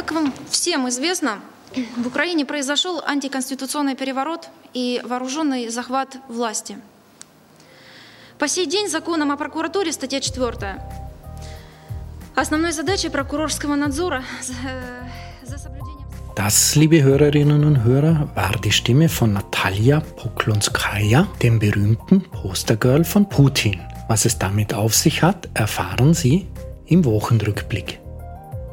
Как вам всем известно, в Украине произошел антиконституционный переворот и вооруженный захват власти. По сей день законом о прокуратуре, статья 4, основной задачей прокурорского надзора за соблюдением... Das, liebe Hörerinnen und Hörer, war die Stimme von Natalia Poklonskaya, dem berühmten Postergirl von Putin. Was es damit auf sich hat, erfahren Sie im Wochenrückblick.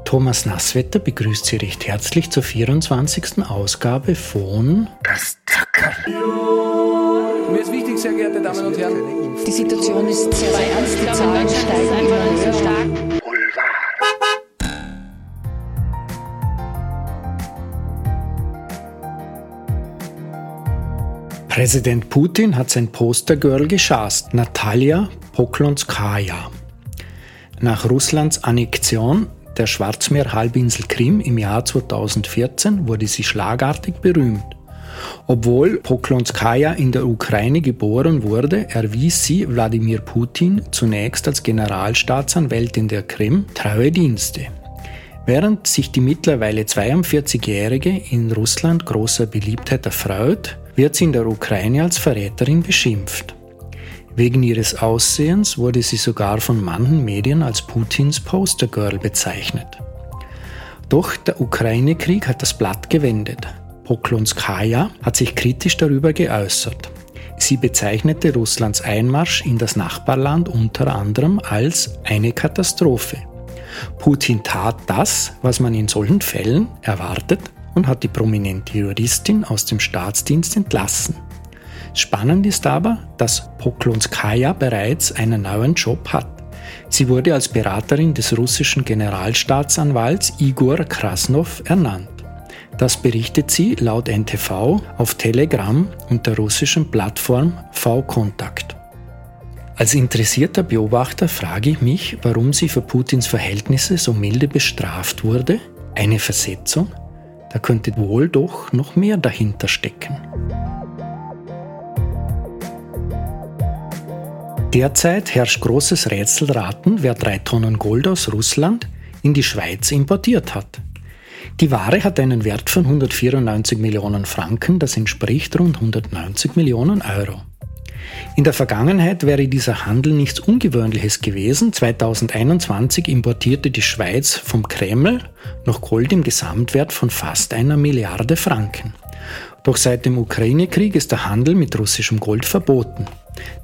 Thomas Nasswetter begrüßt Sie recht herzlich zur 24. Ausgabe von Das Zackerl. Mir ist wichtig, sehr geehrte Damen und Herren. Die Situation ist sehr, sehr ernst. Die Zahlen steigen immer sehr stark. Präsident Putin hat sein Postergirl geschast, Natalia Poklonskaya. Nach Russlands Annexion der Schwarzmeerhalbinsel Krim im Jahr 2014 wurde sie schlagartig berühmt. Obwohl Poklonskaya in der Ukraine geboren wurde, erwies sie Wladimir Putin zunächst als Generalstaatsanwältin der Krim treue Dienste. Während sich die mittlerweile 42-Jährige in Russland großer Beliebtheit erfreut, wird sie in der Ukraine als Verräterin beschimpft. Wegen ihres Aussehens wurde sie sogar von manchen Medien als Putins Postergirl bezeichnet. Doch der Ukraine-Krieg hat das Blatt gewendet. Poklonskaya hat sich kritisch darüber geäußert. Sie bezeichnete Russlands Einmarsch in das Nachbarland unter anderem als eine Katastrophe. Putin tat das, was man in solchen Fällen erwartet und hat die prominente Juristin aus dem Staatsdienst entlassen. Spannend ist aber, dass Poklonskaya bereits einen neuen Job hat. Sie wurde als Beraterin des russischen Generalstaatsanwalts Igor Krasnov ernannt. Das berichtet sie laut NTV auf Telegram und der russischen Plattform V-Kontakt. Als interessierter Beobachter frage ich mich, warum sie für Putins Verhältnisse so milde bestraft wurde. Eine Versetzung? Da könnte wohl doch noch mehr dahinter stecken. Derzeit herrscht großes Rätselraten, wer drei Tonnen Gold aus Russland in die Schweiz importiert hat. Die Ware hat einen Wert von 194 Millionen Franken, das entspricht rund 190 Millionen Euro. In der Vergangenheit wäre dieser Handel nichts Ungewöhnliches gewesen. 2021 importierte die Schweiz vom Kreml noch Gold im Gesamtwert von fast einer Milliarde Franken. Doch seit dem Ukraine-Krieg ist der Handel mit russischem Gold verboten.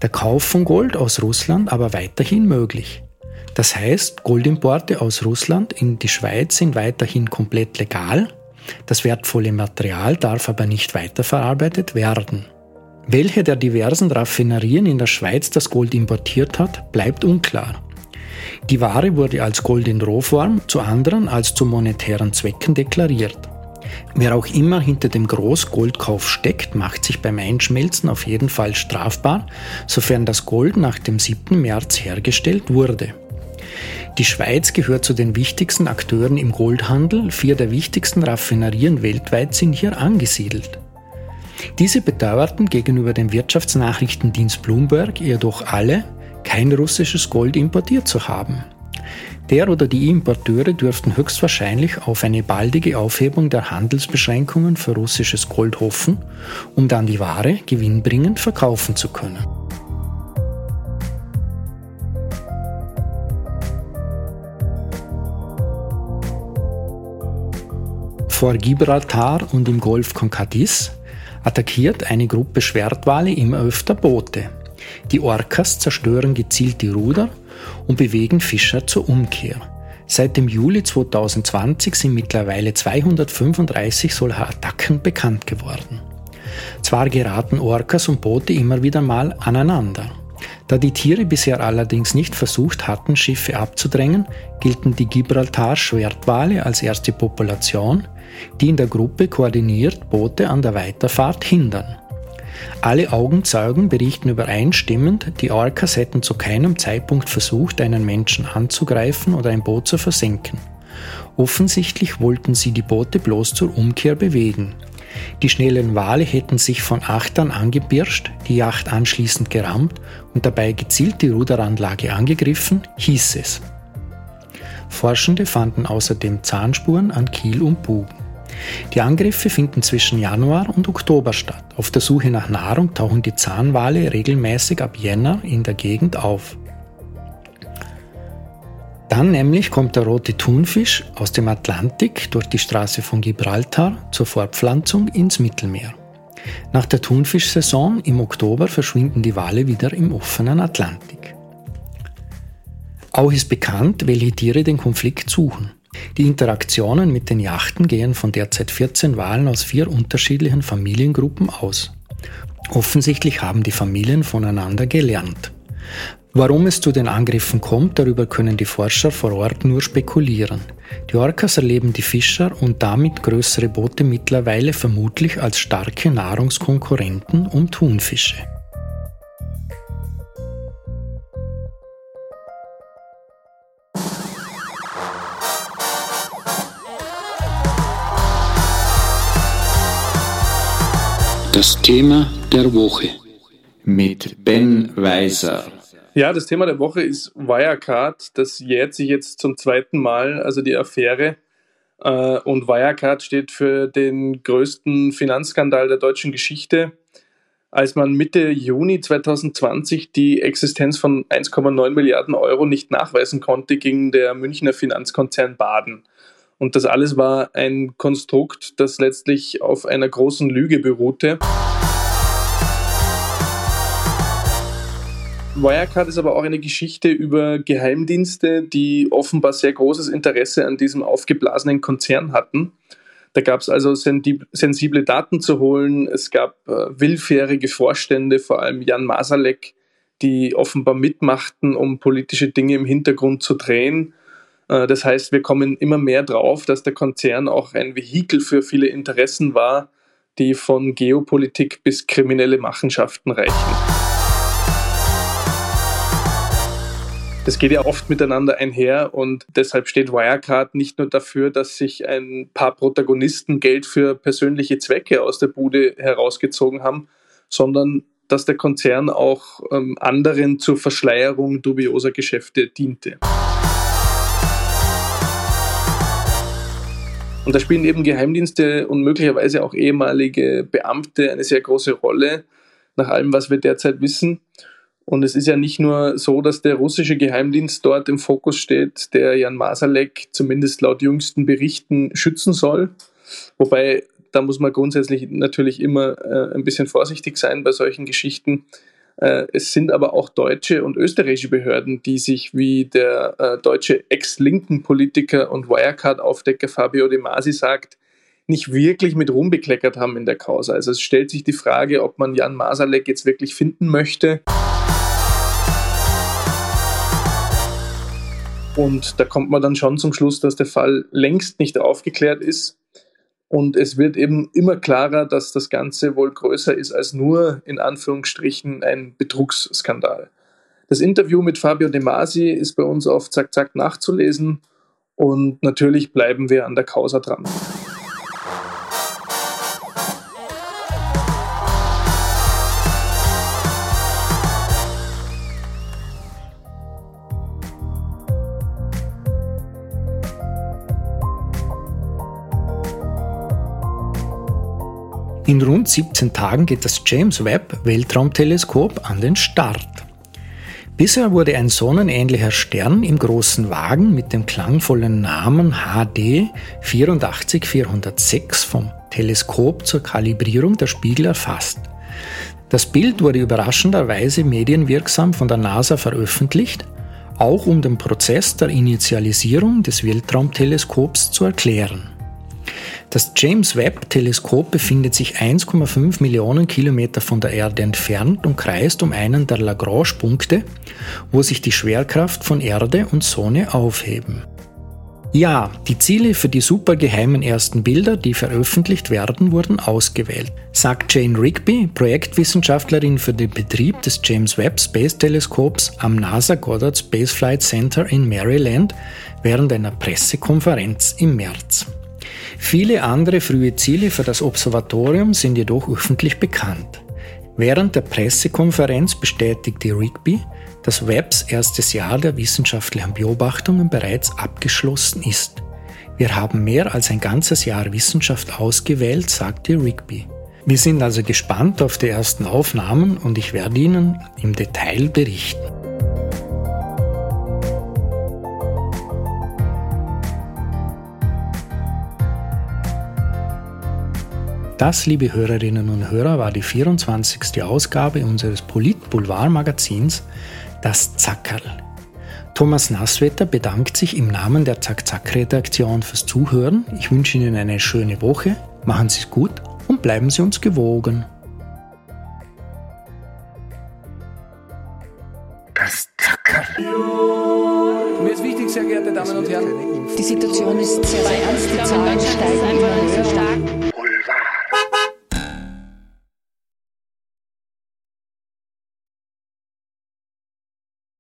Der Kauf von Gold aus Russland aber weiterhin möglich. Das heißt, Goldimporte aus Russland in die Schweiz sind weiterhin komplett legal. Das wertvolle Material darf aber nicht weiterverarbeitet werden. Welche der diversen Raffinerien in der Schweiz das Gold importiert hat, bleibt unklar. Die Ware wurde als Gold in Rohform, zu anderen als zu monetären Zwecken deklariert. Wer auch immer hinter dem Großgoldkauf steckt, macht sich beim Einschmelzen auf jeden Fall strafbar, sofern das Gold nach dem 7. März hergestellt wurde. Die Schweiz gehört zu den wichtigsten Akteuren im Goldhandel, vier der wichtigsten Raffinerien weltweit sind hier angesiedelt. Diese bedauerten gegenüber dem Wirtschaftsnachrichtendienst Bloomberg jedoch alle, kein russisches Gold importiert zu haben. Der oder die Importeure dürften höchstwahrscheinlich auf eine baldige Aufhebung der Handelsbeschränkungen für russisches Gold hoffen, um dann die Ware gewinnbringend verkaufen zu können. Vor Gibraltar und im Golf von Cadiz attackiert eine Gruppe Schwertwale immer öfter Boote. Die Orcas zerstören gezielt die Ruder und bewegen Fischer zur Umkehr. Seit dem Juli 2020 sind mittlerweile 235 solcher Attacken bekannt geworden. Zwar geraten Orcas und Boote immer wieder mal aneinander. Da die Tiere bisher allerdings nicht versucht hatten, Schiffe abzudrängen, gelten die Gibraltar-Schwertwale als erste Population, die in der Gruppe koordiniert Boote an der Weiterfahrt hindern. Alle Augenzeugen berichten übereinstimmend, die Orcas hätten zu keinem Zeitpunkt versucht, einen Menschen anzugreifen oder ein Boot zu versenken. Offensichtlich wollten sie die Boote bloß zur Umkehr bewegen. Die schnellen Wale hätten sich von Achtern angepirscht, die Yacht anschließend gerammt und dabei gezielt die Ruderanlage angegriffen, hieß es. Forschende fanden außerdem Zahnspuren an Kiel und Bug. Die Angriffe finden zwischen Januar und Oktober statt. Auf der Suche nach Nahrung tauchen die Zahnwale regelmäßig ab Jänner in der Gegend auf. Dann nämlich kommt der rote Thunfisch aus dem Atlantik durch die Straße von Gibraltar zur Fortpflanzung ins Mittelmeer. Nach der Thunfischsaison im Oktober verschwinden die Wale wieder im offenen Atlantik. Auch ist bekannt, welche Tiere den Konflikt suchen. Die Interaktionen mit den Yachten gehen von derzeit 14 Walen aus vier unterschiedlichen Familiengruppen aus. Offensichtlich haben die Familien voneinander gelernt. Warum es zu den Angriffen kommt, darüber können die Forscher vor Ort nur spekulieren. Die Orcas erleben die Fischer und damit größere Boote mittlerweile vermutlich als starke Nahrungskonkurrenten um Thunfische. Das Thema der Woche mit Ben Weiser. Ja, das Thema der Woche ist Wirecard. Das jährt sich jetzt zum zweiten Mal, also die Affäre. Äh, und Wirecard steht für den größten Finanzskandal der deutschen Geschichte. Als man Mitte Juni 2020 die Existenz von 1,9 Milliarden Euro nicht nachweisen konnte, ging der Münchner Finanzkonzern Baden. Und das alles war ein Konstrukt, das letztlich auf einer großen Lüge beruhte. Wirecard ist aber auch eine Geschichte über Geheimdienste, die offenbar sehr großes Interesse an diesem aufgeblasenen Konzern hatten. Da gab es also sensible Daten zu holen. Es gab äh, willfährige Vorstände, vor allem Jan Masalek, die offenbar mitmachten, um politische Dinge im Hintergrund zu drehen. Äh, das heißt, wir kommen immer mehr drauf, dass der Konzern auch ein Vehikel für viele Interessen war, die von Geopolitik bis kriminelle Machenschaften reichen. Das geht ja oft miteinander einher und deshalb steht Wirecard nicht nur dafür, dass sich ein paar Protagonisten Geld für persönliche Zwecke aus der Bude herausgezogen haben, sondern dass der Konzern auch ähm, anderen zur Verschleierung dubioser Geschäfte diente. Und da spielen eben Geheimdienste und möglicherweise auch ehemalige Beamte eine sehr große Rolle, nach allem, was wir derzeit wissen. Und es ist ja nicht nur so, dass der russische Geheimdienst dort im Fokus steht, der Jan Masalek zumindest laut jüngsten Berichten schützen soll. Wobei, da muss man grundsätzlich natürlich immer äh, ein bisschen vorsichtig sein bei solchen Geschichten. Äh, es sind aber auch deutsche und österreichische Behörden, die sich wie der äh, deutsche ex-linken Politiker und Wirecard-Aufdecker Fabio De Masi sagt, nicht wirklich mit Ruhm bekleckert haben in der Causa. Also es stellt sich die Frage, ob man Jan Masalek jetzt wirklich finden möchte. Und da kommt man dann schon zum Schluss, dass der Fall längst nicht aufgeklärt ist. Und es wird eben immer klarer, dass das Ganze wohl größer ist als nur in Anführungsstrichen ein Betrugsskandal. Das Interview mit Fabio De Masi ist bei uns auf Zack Zack nachzulesen und natürlich bleiben wir an der Causa dran. In rund 17 Tagen geht das James Webb Weltraumteleskop an den Start. Bisher wurde ein sonnenähnlicher Stern im großen Wagen mit dem klangvollen Namen HD 84406 vom Teleskop zur Kalibrierung der Spiegel erfasst. Das Bild wurde überraschenderweise medienwirksam von der NASA veröffentlicht, auch um den Prozess der Initialisierung des Weltraumteleskops zu erklären. Das James Webb Teleskop befindet sich 1,5 Millionen Kilometer von der Erde entfernt und kreist um einen der Lagrange-Punkte, wo sich die Schwerkraft von Erde und Sonne aufheben. Ja, die Ziele für die supergeheimen ersten Bilder, die veröffentlicht werden, wurden ausgewählt, sagt Jane Rigby, Projektwissenschaftlerin für den Betrieb des James Webb Space Teleskops am NASA Goddard Space Flight Center in Maryland während einer Pressekonferenz im März. Viele andere frühe Ziele für das Observatorium sind jedoch öffentlich bekannt. Während der Pressekonferenz bestätigte Rigby, dass Webbs erstes Jahr der wissenschaftlichen Beobachtungen bereits abgeschlossen ist. Wir haben mehr als ein ganzes Jahr Wissenschaft ausgewählt, sagte Rigby. Wir sind also gespannt auf die ersten Aufnahmen und ich werde Ihnen im Detail berichten. Das, liebe Hörerinnen und Hörer, war die 24. Ausgabe unseres Polit-Boulevard-Magazins Das Zackerl. Thomas Nasswetter bedankt sich im Namen der Zack-Zack-Redaktion fürs Zuhören. Ich wünsche Ihnen eine schöne Woche, machen Sie es gut und bleiben Sie uns gewogen. Das Zackerl. Mir ist wichtig, sehr geehrte Damen und Herren. Die Situation ist sehr, sehr ernst. Die Zahlen steigen immer höher.